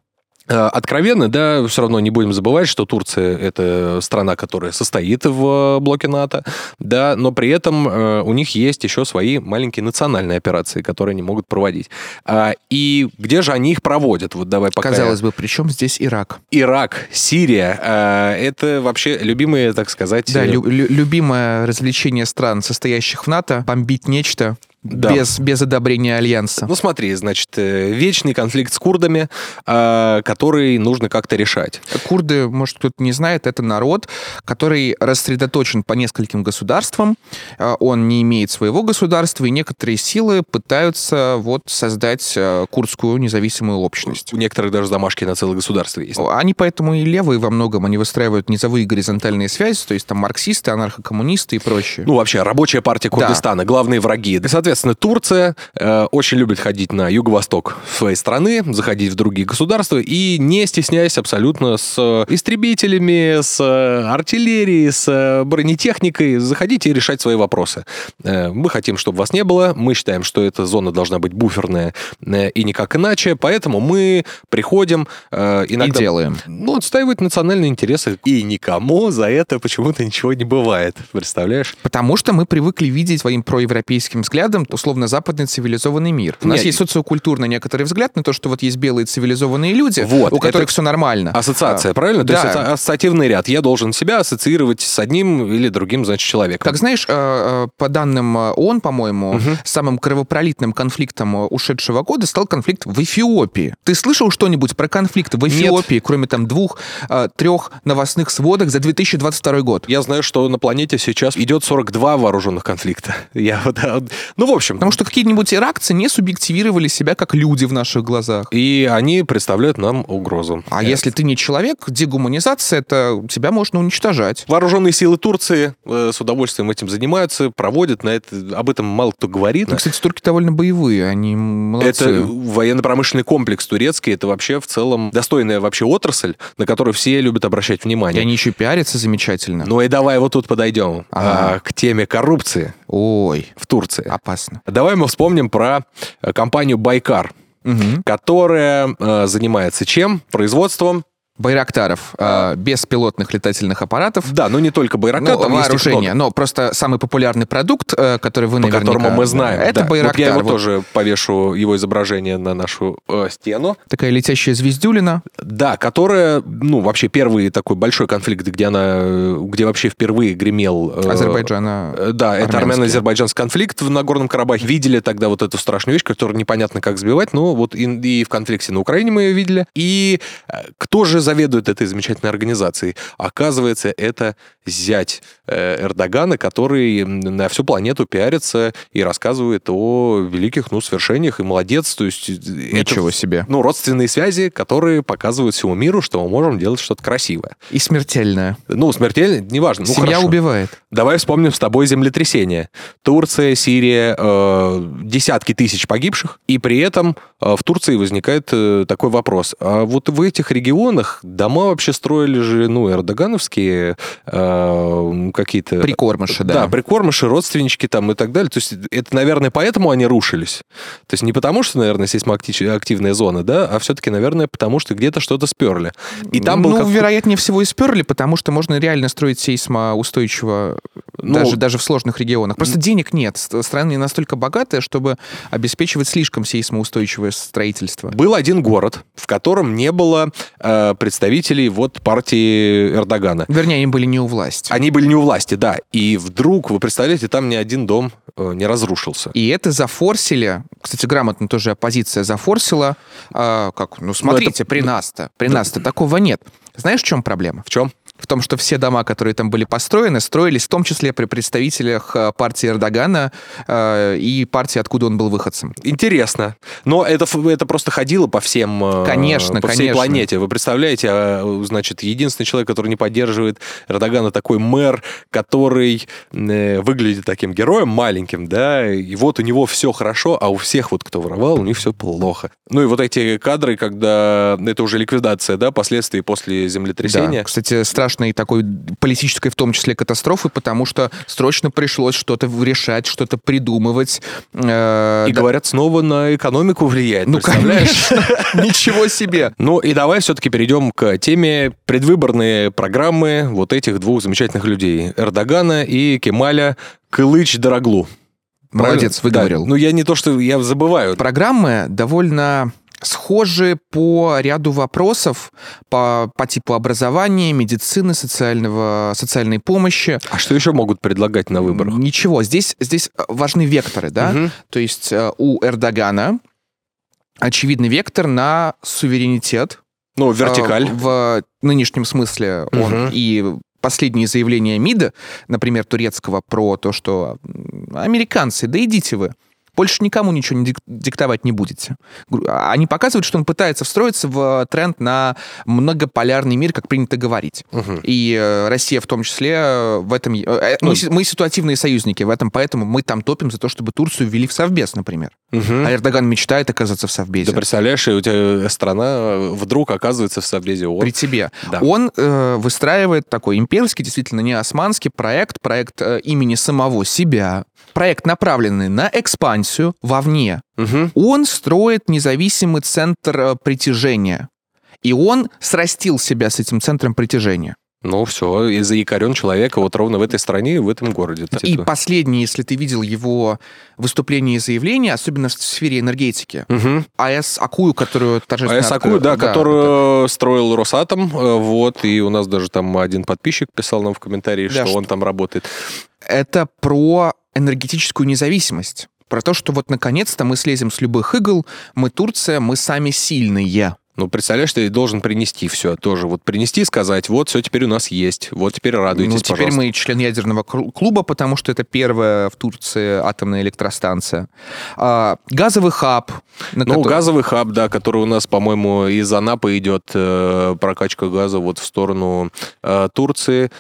э, откровенны, да, все равно не будем забывать, что Турция это страна, которая состоит в блоке НАТО, да, но при этом э, у них есть еще свои маленькие национальные операции, которые они могут проводить. А, и где же они их проводят? Вот давай пока. Казалось бы, при чем здесь Ирак? Ирак, Сирия, э, это вообще любимые, так сказать. Да, лю- любимое развлечение стран, состоящих в НАТО, бомбить нечто Да. без, без одобрения Альянса. Ну смотри, значит, э, вечный конфликт с курдами, э, который нужно как-то решать. Курды, может, кто-то не знает, это народ, который рассредоточен по нескольким государствам. А, Он не имеет своего государства, и некоторые силы пытаются вот создать а, курдскую независимую общность. У некоторых даже замашки на целое государство есть. Они поэтому и левые во многом, они выстраивают низовые горизонтальные связи, то есть там марксисты, анархокоммунисты и прочее. Ну, вообще, рабочая партия Да. Курдистана, главные враги. И, соответственно, Турция э, очень любит ходить на юго-восток своей страны, заходить в другие государства и не стесняясь абсолютно с э, истребителями, с э, артиллерией, с э, бронетехникой, заходить и решать свои вопросы. Э, мы хотим, чтобы вас не было, мы считаем, что эта зона должна быть буферная э, и никак иначе, поэтому мы приходим э, и иногда... делаем. Ну, отстаивать национальные интересы. И никому за это почему-то ничего не бывает. Представляешь? Потому что мы привыкли видеть своим проевропейским взглядом условно-западный цивилизованный мир. У нас Нет. есть социокультурный некоторый взгляд на то, что вот есть белые цивилизованные люди, Вот, у которых все нормально. Ассоциация, А, правильно? То да. есть это ассоциативный ряд. Я должен себя ассоциировать с одним или другим, значит, человеком. Как знаешь, э, э, по данным э, ООН, по-моему, самым кровопролитным конфликтом ушедшего года стал конфликт в Эфиопии. Ты слышал что-нибудь про конфликт в Эфиопии, кроме там двух, э, трех новостных сводок за 2022 год? Я знаю, что на планете сейчас идет 42 вооруженных конфликта. Я вот, а, вот- ну, в общем, Потому что какие-нибудь иракцы не субъективировали себя как люди в наших глазах. и они представляют нам угрозу. А Э, если ты не человек, дегуманизация, это тебя можно уничтожать. Вооруженные силы Турции э, с удовольствием этим занимаются, проводят на это, об этом мало кто говорит. Ну, кстати, турки довольно боевые, они молодцы. Это военно-промышленный комплекс турецкий, это вообще в целом достойная вообще отрасль, на которую все любят обращать И внимание. они еще пиарятся замечательно. Ну и давай вот тут подойдем Ага. а, к теме коррупции Ой, в Турции. Опасно. Давай мы вспомним про э, компанию Байкар, Мгм. которая э, занимается чем? Производством. Байрактаров, э, беспилотных летательных аппаратов. Да, но не только Байрактар, Ну, там есть вооружение, много, но просто самый популярный продукт, э, который вы по наверняка... которому мы знаем. Это да. Байрактар. Вот я его Вот тоже повешу, его изображение на нашу э, стену. Такая летящая звездюлина. Да, которая, ну, вообще первый такой большой конфликт, где она, э, где вообще впервые гремел... э, Азербайджана. Э, Да, это армяно-азербайджанский конфликт в Нагорном Карабахе. Видели тогда вот эту страшную вещь, которую непонятно как сбивать, но вот и, и в конфликте на Украине мы ее видели. И э, кто же заведует этой замечательной организацией? Оказывается, это зять э, Эрдогана, который на всю планету пиарится и рассказывает о великих, ну, свершениях, и молодец. То есть э, Ничего это, себе. ну, родственные связи, которые показывают всему миру, что мы можем делать что-то красивое. И смертельная. Ну, смертельно, неважно. Ну, Семья хорошо. убивает. Давай вспомним с тобой землетрясение. Турция, Сирия, э, десятки тысяч погибших, и при этом э, в Турции возникает э, такой вопрос. А вот в этих регионах дома вообще строили же, ну, эрдогановские э, какие-то... Прикормыши, да. Да, прикормыши, родственнички там и так далее. То есть это, наверное, поэтому они рушились. То есть не потому, что, наверное, сейсмоактивная зона, да, а все-таки, наверное, потому что где-то что-то сперли. И там был ну, вероятнее всего и сперли, потому что можно реально строить сейсмоустойчиво Ну, даже, даже в сложных регионах. Просто денег нет. Ст- Страна не настолько богатая, чтобы обеспечивать слишком сейсмоустойчивое строительство. Был один город, в котором не было э, представителей вот партии Эрдогана. Вернее, они были не у власти. Они были не у власти, да. И вдруг, вы представляете, там ни один дом э, не разрушился. И это зафорсили, кстати, грамотно тоже оппозиция зафорсила, а, как, ну смотрите, при нас-то, при нас-то такого нет. Знаешь, в чем проблема? В чем? В том, что все дома, которые там были построены, строились в том числе при представителях э, партии Эрдогана э, и партии, откуда он был выходцем. Интересно. Но это, это просто ходило по всем... э, Конечно, по всей конечно. планете. Вы представляете, а, значит, единственный человек, который не поддерживает Эрдогана, такой мэр, который э, выглядит таким героем маленьким, да, и вот у него все хорошо, а у всех вот, кто воровал, у них все плохо. Ну и вот эти кадры, когда это уже ликвидация, да, последствий после землетрясения. Да. Кстати, страшной такой политической в том числе катастрофы, потому что срочно пришлось что-то решать, что-то придумывать. Э, И да- говорят, снова на экономику влияет. Ну, представляешь? Ничего себе. Ну и давай все-таки перейдем к теме предвыборные программы вот этих двух замечательных людей. Эрдогана и Кемаля Кылыч-Дороглу. Молодец, выговорил. Да. Ну я не то, что я забываю. Программы довольно схожи по ряду вопросов по, по типу образования, медицины, социального, социальной помощи. А что еще могут предлагать на выборах? Ничего, здесь, здесь важны векторы, да? Мгм. То есть э, у Эрдогана очевидный вектор на суверенитет. Ну, Э, вертикаль. В нынешнем смысле он Мгм. и последние заявления МИДа, например, турецкого, про то, что американцы, да идите вы, больше никому ничего не дик- диктовать не будете. Они показывают, что он пытается встроиться в тренд на многополярный мир, как принято говорить. Мгм. И э, Россия в том числе э, в этом... э, э, Ну, мы, мы ситуативные союзники в этом, поэтому мы там топим за то, чтобы Турцию ввели в Совбез, например. Мгм. А Эрдоган мечтает оказаться в Да Совбезе. представляешь, и у тебя страна вдруг оказывается в Совбезе ООН. при тебе. Да. Он э, выстраивает такой имперский, действительно не османский проект, проект э, имени самого себя, проект, направленный на экспансию вовне. Мгм. Он строит независимый центр э, притяжения. И он срастил себя с этим центром притяжения. Ну все, и заякорен человека вот ровно в этой стране, в этом городе. И последнее, если ты видел его выступление и заявление, особенно в сфере энергетики, Мгм. АЭС Акую, которую торжественно... АЭС Акую, да, это- которую строил Росатом, э, вот, и у нас даже там один подписчик писал нам в комментарии, Да, что что- он там работает. это про энергетическую независимость. Про то, что вот наконец-то мы слезем с любых игл, мы Турция, мы сами сильные. Ну, представляешь, ты должен принести все тоже. Вот принести, сказать, вот, все теперь у нас есть, вот теперь радуйтесь, ну, теперь пожалуйста. мы член ядерного клуба, потому что это первая в Турции атомная электростанция. А, газовый хаб. Ну, который- газовый хаб, да, который у нас, по-моему, из Анапы идет э, прокачка газа вот в сторону э, Турции.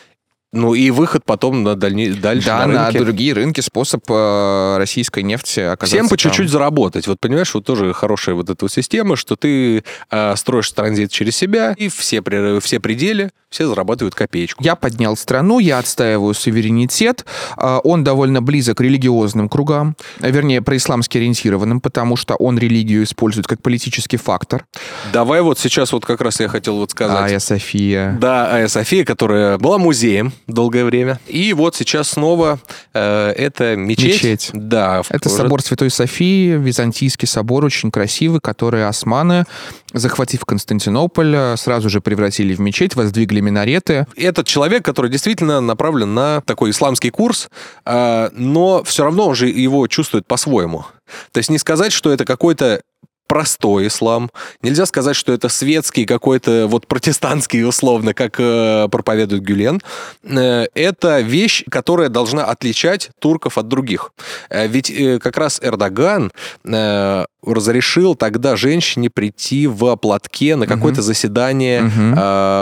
Ну, и выход потом на дальне... дальше Да, на на рынке. другие рынки способ э, российской нефти оказаться Всем по чуть-чуть заработать. Вот понимаешь, вот тоже хорошая вот эта вот система, что ты э, строишь транзит через себя, и все, все пределы, все зарабатывают копеечку. Я поднял страну, я отстаиваю суверенитет. А, Он довольно близок к религиозным кругам, вернее, происламски ориентированным, потому что он религию использует как политический фактор. Давай вот сейчас вот как раз я хотел вот сказать. Айя София. Да, Айя София, которая была музеем долгое время. И вот сейчас снова э, это мечеть. Мечеть. Да. Это собор Святой Софии, византийский собор, очень красивый, который османы, захватив Константинополь, э, сразу же превратили в мечеть, воздвигли минареты. Этот человек, который действительно направлен на такой исламский курс, э, но все равно он же его чувствует по-своему. То есть не сказать, что это какой-то простой ислам. Нельзя сказать, что это светский какой-то вот протестантский условно, как э, проповедует Гюлен. Э, это вещь, которая должна отличать турков от других. Э, ведь э, как раз Эрдоган э, разрешил тогда женщине прийти в платке на какое-то заседание Мгм. э,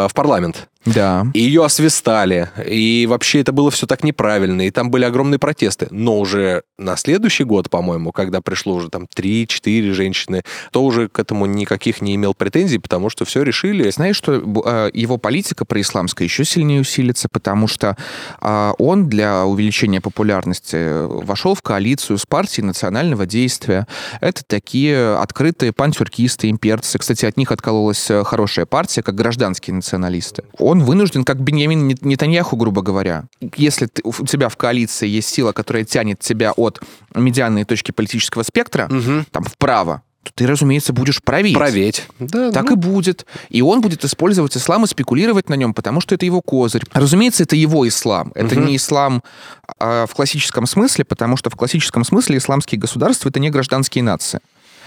в парламент. Да. И ее освистали. И вообще это было все так неправильно. И там были огромные протесты. Но уже на следующий год, по-моему, когда пришло уже там 3-4 женщины, то уже к этому никаких не имел претензий, потому что все решили. Знаешь, что э, его политика происламская еще сильнее усилится, потому что а, он для увеличения популярности э, вошел в коалицию с партией национального действия. Это такие открытые пантюркисты, имперцы. Кстати, от них откололась э, хорошая партия, как гражданские националисты. Он вынужден, как Беньямин Нет- Нетаньяху, грубо говоря, если ты- у тебя в коалиции есть сила, которая тянет тебя от медианной точки политического спектра, Мгм. там, вправо, то ты, разумеется, будешь править. Проветь. Да, Так ну, и будет. И он будет использовать ислам и спекулировать на нем, потому что это его козырь. Разумеется, это его ислам. Это Мгм. не ислам а, в классическом смысле, потому что в классическом смысле исламские государства — это не гражданские нации.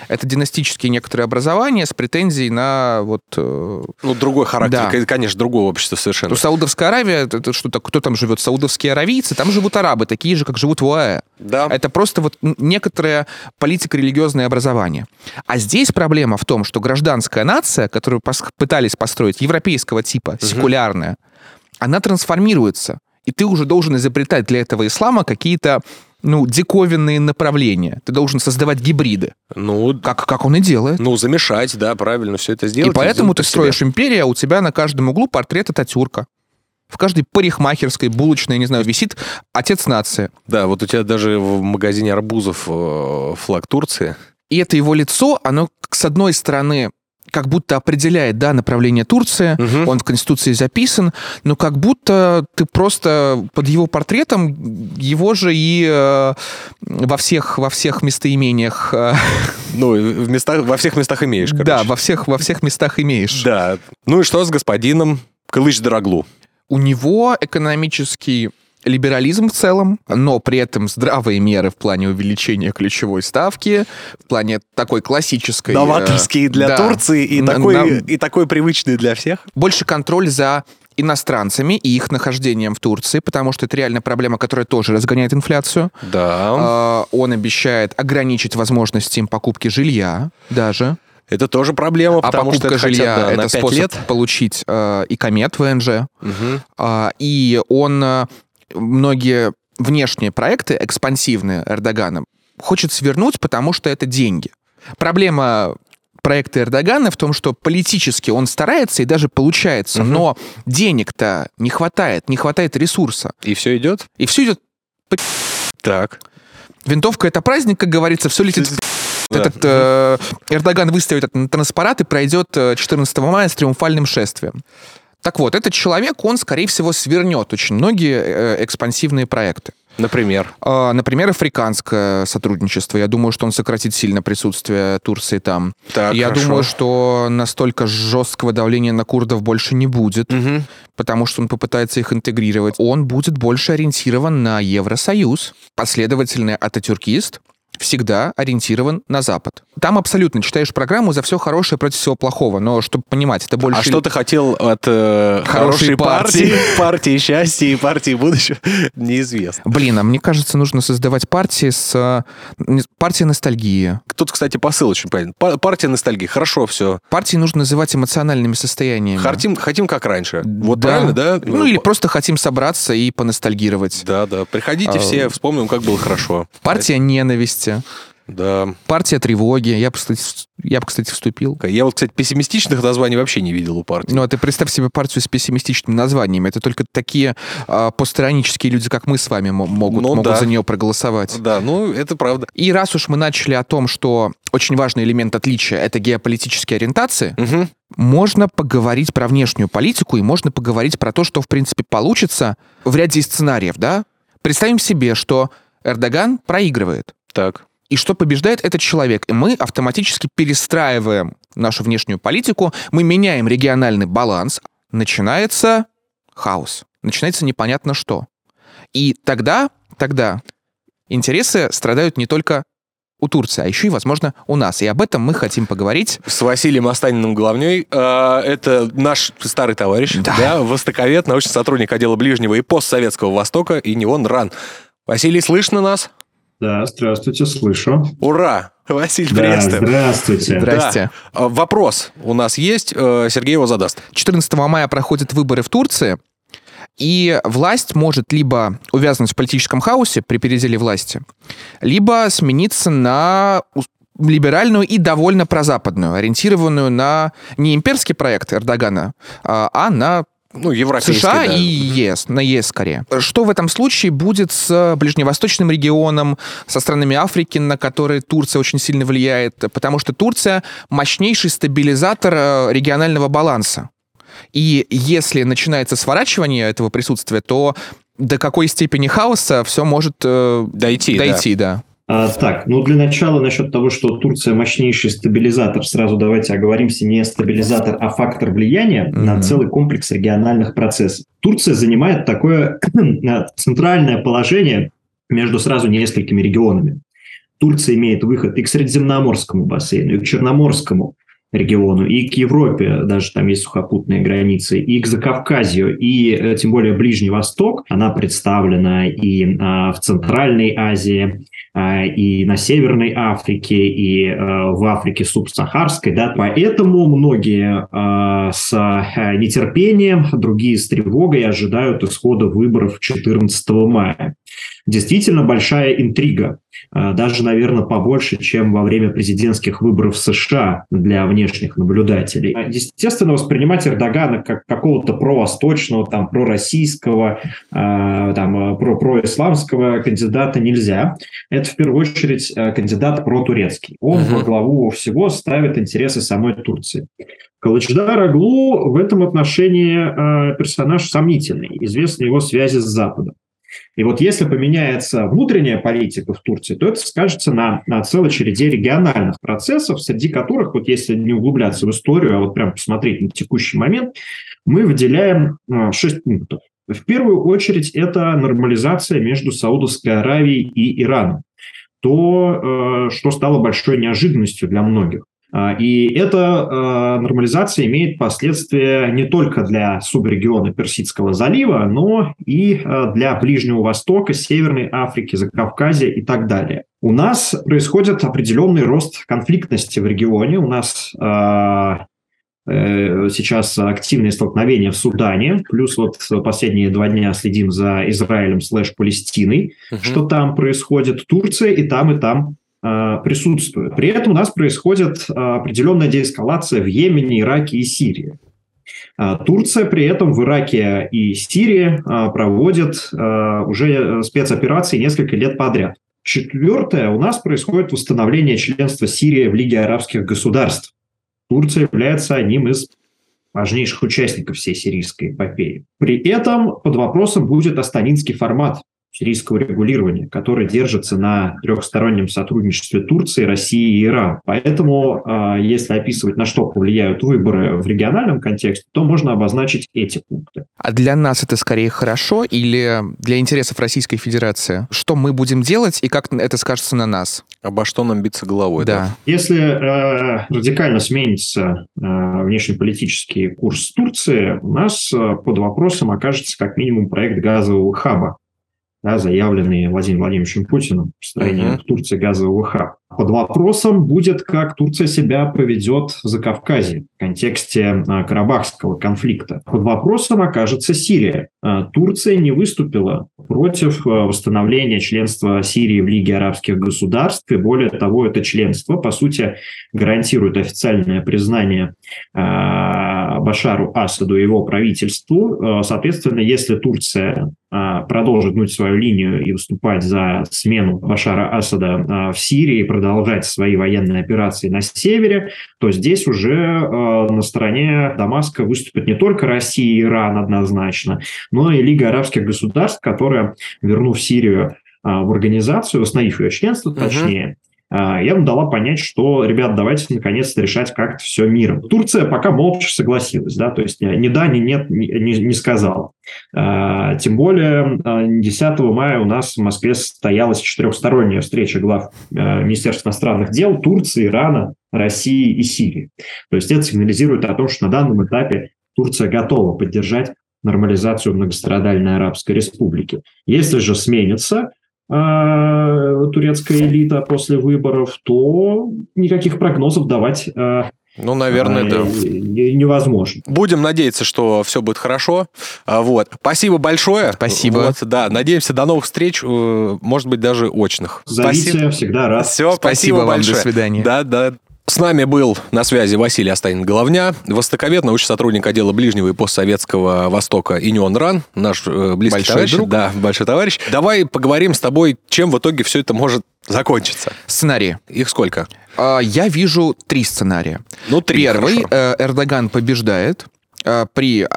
Это династические некоторые образования с претензией на вот... э, Ну, другой характер, Да. конечно, другое общество совершенно. Ну, Саудовская Аравия, это, это что так, кто там живет? Саудовские аравийцы, там живут арабы, такие же, как живут в ОАЭ. Да. Это просто вот некоторое политико-религиозное образование. А здесь проблема в том, что гражданская нация, которую пытались построить, европейского типа, секулярная, она трансформируется. И ты уже должен изобретать для этого ислама какие-то ну, диковинные направления. Ты должен создавать гибриды, Ну, как, как он и делает. ну, замешать, да, правильно, все это сделать. и поэтому ты под себя. строишь империю, а у тебя на каждом углу портрет Ататюрка. В каждой парикмахерской, булочной, не знаю, висит отец нации. Да, вот у тебя даже в магазине арбузов э, флаг Турции. И это его лицо, оно, с одной стороны, как будто определяет, да, направление Турции, Мгм. он в Конституции записан, но как будто ты просто под его портретом его же и э, во всех, во всех местоимениях, э, Ну, в местах, во всех местах имеешь, короче. да, во всех, во всех местах имеешь. Да. Ну и что с господином Кылыч Дороглу? У него экономический либерализм в целом, но при этом здравые меры в плане увеличения ключевой ставки, в плане такой классической... э, Новаторские для да, Турции и, на- такой, на- и такой привычный для всех. больше контроль за иностранцами и их нахождением в Турции, потому что это реально проблема, которая тоже разгоняет инфляцию. Да. А, Он обещает ограничить возможности им покупки жилья даже. Это тоже проблема, А потому что покупка это хотят, жилья да, это на 5 способ лет. получить э, и комет ВНЖ. Мгм. А, И он э, многие внешние проекты экспансивные Эрдогана хочет свернуть, потому что это деньги. Проблема проекта Эрдогана в том, что политически он старается и даже получается, Мгм. но денег-то не хватает, не хватает ресурса. И все идет? И все идет... Так. Винтовка — это праздник, как говорится, все летит... Да. Этот э, Эрдоган выставит это на транспарат и пройдет э, 14 мая с триумфальным шествием. Так вот, этот человек, он, скорее всего, свернет очень многие э, экспансивные проекты. Например. А, Например, африканское сотрудничество. Я думаю, что он сократит сильно присутствие Турции там. Так, Я хорошо. думаю, что настолько жесткого давления на курдов больше не будет, Мгм. потому что он попытается их интегрировать. Он будет больше ориентирован на Евросоюз. Последовательный ататюркист всегда ориентирован на Запад. Там абсолютно читаешь программу за все хорошее против всего плохого, но чтобы понимать, это больше... А что ты хотел от э, Хорошей хорошей партии, партии счастья и партии будущего, неизвестно. Блин, а мне кажется, нужно создавать партии с... э, Партия ностальгии. Тут, кстати, посыл очень понятен. Па- Партия ностальгии. Хорошо все. Партии нужно называть эмоциональными состояниями. Хотим, хотим как раньше. Вот Да. правильно, да? Ну, или просто хотим собраться и поностальгировать. Да, да. Приходите А, все, вспомним, как было хорошо. Партия ненависти, Да. партия тревоги. Я кстати, я бы, кстати, вступил. Я вот, кстати, пессимистичных названий вообще не видел у партии. Ну, а ты представь себе партию с пессимистичными названиями. Это только такие а, постранические люди, как мы с вами, мо- могут, Ну, могут да. за нее проголосовать. Да, ну, это правда. И раз уж мы начали о том, что очень важный элемент отличия — это геополитические ориентации, Мгм. можно поговорить про внешнюю политику и можно поговорить про то, что, в принципе, получится в ряде сценариев, да? Представим себе, что Эрдоган проигрывает, Так. И что побеждает этот человек, и мы автоматически перестраиваем нашу внешнюю политику, мы меняем региональный баланс, начинается хаос, начинается непонятно что. И тогда, тогда интересы страдают не только у Турции, а еще и, возможно, у нас. И об этом мы хотим поговорить. С Василием Останиным главней. А, Это наш старый товарищ, Да. да. востоковед, научный сотрудник отдела Ближнего и постсоветского Востока, и не он ран. Василий, слышно нас? Да, здравствуйте, слышу. Ура! Василий, Да, приветствую. здравствуйте. Здра- Здрасте. А, Вопрос у нас есть, э, Сергей его задаст. 14 мая проходят выборы в Турции, и власть может либо увязнуть в политическом хаосе при переделе власти, либо смениться на либеральную и довольно прозападную, ориентированную на не имперский проект Эрдогана, а а на Ну, европейский, США да. и ЕС, на ЕС скорее. Что в этом случае будет с ближневосточным регионом, со странами Африки, на которые Турция очень сильно влияет? Потому что Турция мощнейший стабилизатор э, регионального баланса. И если начинается сворачивание этого присутствия, то до какой степени хаоса все может э, Дойти, да. дойти, да. А, так, ну для начала насчет того, что Турция мощнейший стабилизатор, сразу давайте оговоримся, не стабилизатор, а фактор влияния Мгм. на целый комплекс региональных процессов. Турция занимает такое центральное положение между сразу несколькими регионами. Турция имеет выход и к Средиземноморскому бассейну, и к Черноморскому региону, и к Европе, даже там есть сухопутные границы, и к Закавказью, и э, тем более Ближний Восток. Она представлена и а, в Центральной Азии, а, и на Северной Африке, и а, в Африке субсахарской. Да? Поэтому многие а, с а, нетерпением, другие с тревогой ожидают исхода выборов 14 мая. Действительно большая интрига а, даже, наверное, побольше, чем во время президентских выборов в США для внешних наблюдателей. А, естественно, воспринимать Эрдогана как какого-то провосточного, там, пророссийского, а, там, про происламского кандидата нельзя. Это, в первую очередь, кандидат протурецкий. Он uh-huh. во главу всего ставит интересы самой Турции. Калычдар Аглу в этом отношении персонаж сомнительный. Известны его связи с Западом. И вот если поменяется внутренняя политика в Турции, то это скажется на, на целой череде региональных процессов, среди которых, вот если не углубляться в историю, а вот прям посмотреть на текущий момент, мы выделяем а, шесть пунктов. В первую очередь это нормализация между Саудовской Аравией и Ираном. То, э, что стало большой неожиданностью для многих. А, и эта а, нормализация имеет последствия не только для субрегиона Персидского залива, но и а, для Ближнего Востока, Северной Африки, Закавказья и так далее. У нас происходит определенный рост конфликтности в регионе. У нас э, сейчас активные столкновения в Судане, плюс вот последние два дня следим за Израилем слэш Палестиной, угу. что там происходит. Турция и там, и там присутствует. При этом у нас происходит э, определенная деэскалация в Йемене, Ираке и Сирии. Э, Турция при этом в Ираке и Сирии проводит уже спецоперации несколько лет подряд. Четвертое, у нас происходит восстановление членства Сирии в Лиге арабских государств. Турция является одним из важнейших участников всей сирийской эпопеи. При этом под вопросом будет астанинский формат, сирийского регулирования, который держится на трехстороннем сотрудничестве Турции, России и Ирана. Поэтому, а, если описывать, на что повлияют выборы в региональном контексте, то можно обозначить эти пункты. А для нас это скорее хорошо или для интересов Российской Федерации? Что мы будем делать и как это скажется на нас? Обо что нам биться головой? Да. да? Если э, радикально сменится э, внешнеполитический курс Турции, у нас э, под вопросом окажется как минимум проект газового хаба да, заявленные Владимиром Владимировичем Путиным в строении uh-huh. Турции газового хаба. Под вопросом будет, как Турция себя поведет в Закавказье в контексте а, Карабахского конфликта. Под вопросом окажется Сирия. А, Турция не выступила против а, восстановления членства Сирии в Лиге арабских государств, и более того, это членство, по сути, гарантирует официальное признание Башару Асаду и его правительству. Соответственно, если Турция продолжит гнуть свою линию и выступать за смену Башара Асада в Сирии, продолжать свои военные операции на севере, то здесь уже э, на стороне Дамаска выступит не только Россия и Иран однозначно, но и Лига арабских государств, которая, вернув Сирию э, в организацию, восстановив ее членство, точнее, uh я бы дала понять, что, ребят, давайте наконец-то решать как-то все миром. Турция пока молча согласилась, да, то есть ни да, ни нет не, не сказала. А, тем более 10 а, мая у нас в Москве состоялась четырехсторонняя встреча глав а, Министерства иностранных дел Турции, Ирана, России и Сирии. То есть это сигнализирует о том, что на данном этапе Турция готова поддержать нормализацию многострадальной Арабской Республики. Если же сменится турецкая элита после выборов, то никаких прогнозов давать э, ну, наверное, да. Невозможно. Будем надеяться, что все будет хорошо. А, вот. Спасибо большое. Спасибо. Вот, да, надеемся до новых встреч, э, может быть, даже очных. Зовите, спасибо. всегда рад. Все, спасибо, спасибо вам, большое. До свидания. Да, да. С нами был на связи Василий Останин-Головня, востоковед, научный сотрудник отдела Ближнего и постсоветского Востока Инион Ран, наш э, близкий большой товарищ. Друг. Да, большой товарищ. Давай поговорим с тобой, чем в итоге все это может закончиться. Сценарии. Их сколько? А, я вижу три сценария. Ну, три, Первый. Хорошо. Э, Эрдоган побеждает э, при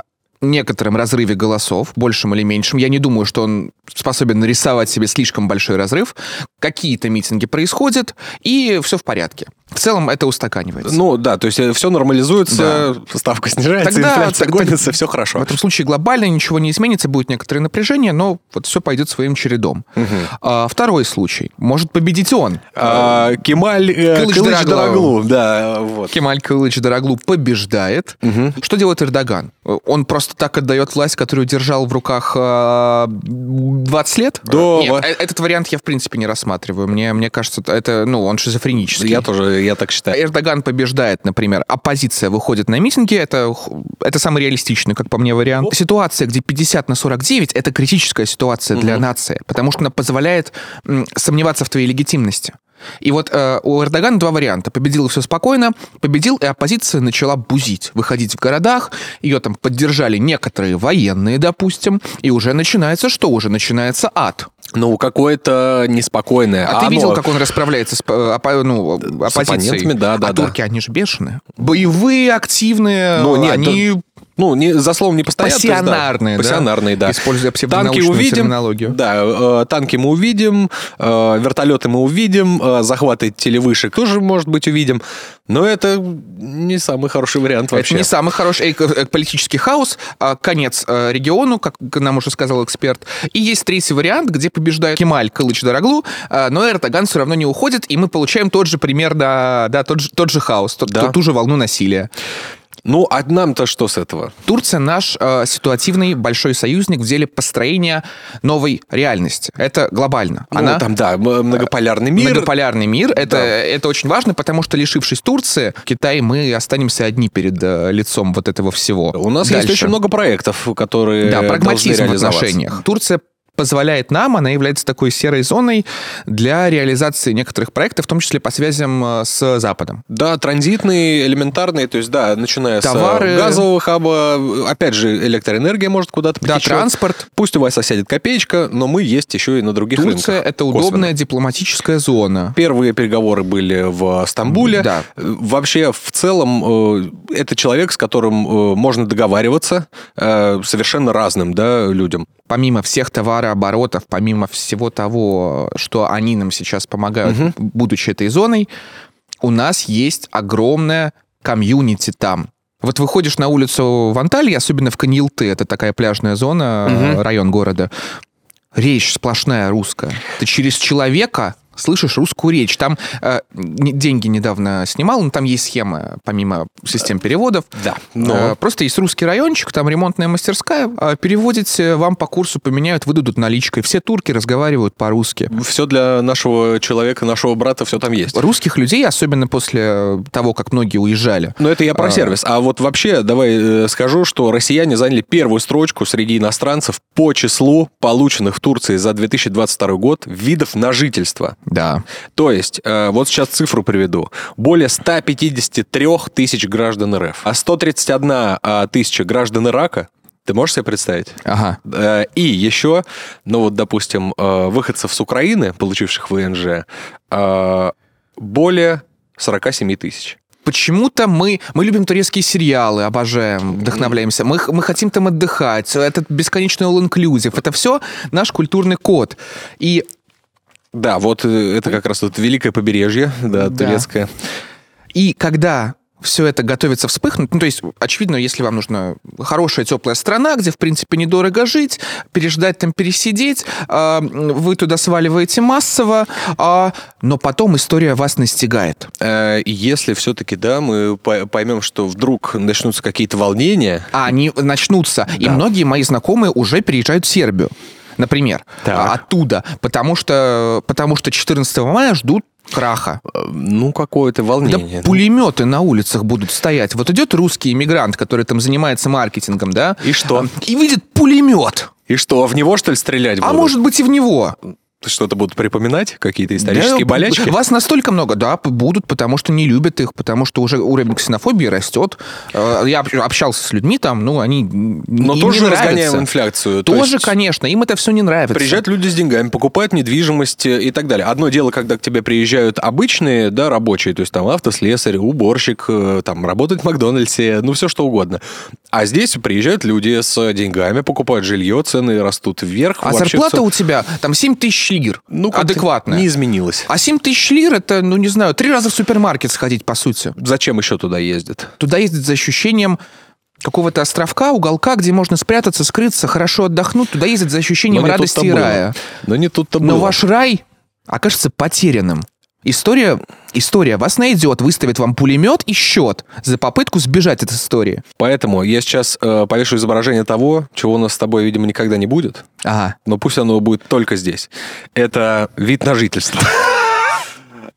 некотором разрыве голосов, большим или меньшим. Я не думаю, что он способен нарисовать себе слишком большой разрыв. какие-то митинги происходят, и все в порядке. В целом это устаканивается. Ну да, то есть все нормализуется, ставка снижается, Тогда- инфляция тогда- гонится, все хорошо. В этом случае глобально ничего не изменится, будет некоторое напряжение, но вот все пойдет своим чередом. А, второй случай. Может победить он. А, Кемаль э, Кылыч Кылыч Дороглу. Дороглу, да, вот. Кемаль Кылыч Дороглу побеждает. Что делает Эрдоган? Он просто так отдает власть, которую держал в руках а, 20 лет? Да, Нет, э- этот вариант я в принципе не рассматриваю. Мне, мне кажется, это, ну, он шизофренический. Я тоже, я так считаю. Эрдоган побеждает, например, оппозиция выходит на митинги, это, это самый реалистичный, как по мне, вариант. Ситуация, где 50 на 49, это критическая ситуация для нации, потому что она позволяет сомневаться в твоей легитимности. И вот э, у Эрдогана два варианта. Победил все спокойно, победил, и оппозиция начала бузить, выходить в городах, ее там поддержали некоторые военные, допустим, и уже начинается что? Уже начинается ад. Ну, какое-то неспокойное. А, ты оно- видел, как он расправляется с, э, оппо- ну, С оппозицией? оппонентами, да, да, а да. турки, они же бешеные. Боевые, активные, Ну, нет, они Ну, не, за словом не постоят. то есть, да, пассионарные, да? Пассионарные, да. Используя Танки увидим, терминологию. да, э, танки мы увидим, э, вертолеты мы увидим, э, захваты телевышек тоже, может быть, увидим, но это не самый хороший вариант вообще. Это не самый хороший э, э, политический хаос, а конец э, региону, как нам уже сказал эксперт. И есть третий вариант, где побеждает Кемаль Кылыч Дороглу, но Эрдоган все равно не уходит, и мы получаем тот же примерно, да, тот же, тот же хаос, тот- Да. ту, ту же волну насилия. Ну, а нам-то что с этого? Турция наш э, ситуативный большой союзник в деле построения новой реальности. Это глобально. Ну, Она там, да, многополярный мир. многополярный мир. Это, Да. это очень важно, потому что, лишившись Турции, Китай, мы останемся одни перед э, лицом вот этого всего. У нас Дальше. есть очень много проектов, которые Да, прагматизм в отношениях. Турция позволяет нам, она является такой серой зоной для реализации некоторых проектов, в том числе по связям э, с Западом. Да, транзитные, элементарные, то есть, да, начиная Товары. с э, газового хаба, опять же, электроэнергия может куда-то Да, потечет. транспорт. Пусть у вас осядет копеечка, но мы есть еще и на других Турция рынках. это косвенно. удобная дипломатическая зона. Первые переговоры были в Стамбуле. Да. Э, Вообще, в целом, э, это человек, с которым э, можно договариваться э, совершенно разным да, людям. Помимо всех товарооборотов, помимо всего того, что они нам сейчас помогают, будучи этой зоной, у нас есть огромная комьюнити там. Вот выходишь на улицу в Анталии, особенно в Каньилты, это такая пляжная зона, э, район города, речь сплошная русская. Ты через человека слышишь русскую речь. Там э, деньги недавно снимал, но там есть схема, помимо систем переводов. Да. Э, Просто есть русский райончик, там ремонтная мастерская. а Переводите, вам по курсу поменяют, выдадут наличкой. Все турки разговаривают по-русски. Все для нашего человека, нашего брата, все там есть. Русских людей, особенно после того, как многие уезжали. Но это я про А. сервис. А вот вообще, давай э, скажу, что россияне заняли первую строчку среди иностранцев по числу полученных в Турции за 2022 год видов на жительство. Да. То есть, э, вот сейчас цифру приведу. Более 153 тысяч граждан РФ, а 131 а, тысяча граждан Ирака. Ты можешь себе представить? Ага. Э, И еще, ну вот, допустим, э, выходцев с Украины, получивших ВНЖ, э, более 47 тысяч. Почему-то мы, мы любим турецкие сериалы, обожаем, вдохновляемся. Мы, мы хотим там отдыхать. Этот бесконечный all-inclusive. Это все наш культурный код. И Да, вот э, это как раз тут великое побережье, да, Да. турецкое. И когда все это готовится вспыхнуть, ну, то есть, очевидно, если вам нужна хорошая, теплая страна, где, в принципе, недорого жить, переждать там, пересидеть, а, вы туда сваливаете массово, а, но потом история вас настигает. Э, и Если все-таки, да, мы по- поймем, что вдруг начнутся какие-то волнения, А они начнутся. И Да. многие мои знакомые уже переезжают в Сербию, например, Так. а, оттуда, потому что, потому что 14 мая ждут краха. э, ну, какое-то Да волнение. пулеметы на улицах будут стоять. Вот идет русский иммигрант, который там занимается маркетингом, да? И что? И видит пулемет. И что, в него, что ли, стрелять А будут? может быть и в него. Что-то будут припоминать? Какие-то исторические Да, болячки? Вас настолько много, да, будут, потому что не любят их, потому что уже уровень ксенофобии растет. Э, Я об- общался с людьми там, ну, они Но тоже не разгоняем инфляцию. То Тоже, есть конечно, им это все не нравится. Приезжают люди с деньгами, покупают недвижимость э, и так далее. Одно дело, когда к тебе приезжают обычные, да, рабочие, то есть там автослесарь, уборщик, э, там работать в Макдональдсе, ну все что угодно. А здесь приезжают люди с деньгами, покупают жилье, цены растут вверх. А зарплата всё- у тебя там 7 тысяч тысяч лир. Ну, как-то адекватная. Не изменилось. А 7 тысяч лир это, ну не знаю, три раза в супермаркет сходить, по сути. Зачем еще туда ездят? Туда ездят за ощущением какого-то островка, уголка, где можно спрятаться, скрыться, хорошо отдохнуть. Туда ездят за ощущением радости и было. рая. Но не тут-то было. Но ваш рай окажется потерянным. История, история вас найдет, выставит вам пулемет и счет за попытку сбежать от истории. Поэтому я сейчас э, повешу изображение того, чего у нас с тобой, видимо, никогда не будет. Ага. но пусть оно будет только здесь. Это вид на жительство.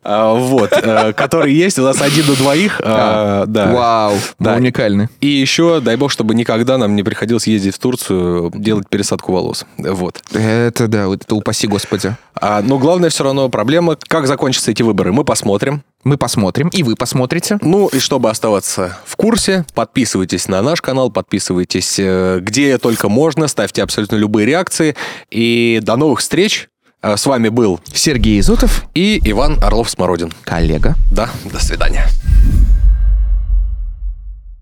А, Вот, э, который есть у нас один до двоих. а, Да. Вау, Да. вы уникальны. И еще, дай бог, чтобы никогда нам не приходилось ездить в Турцию, делать пересадку волос. Вот. Это да, вот это упаси господи. А, но главное все равно проблема, как закончатся эти выборы. Мы посмотрим. Мы посмотрим, и вы посмотрите. Ну и чтобы оставаться в курсе, подписывайтесь на наш канал, подписывайтесь э, где только можно, ставьте абсолютно любые реакции. И до новых встреч. А, С вами был Сергей Изотов, и Иван Орлов-Смородин. коллега. Да, до свидания.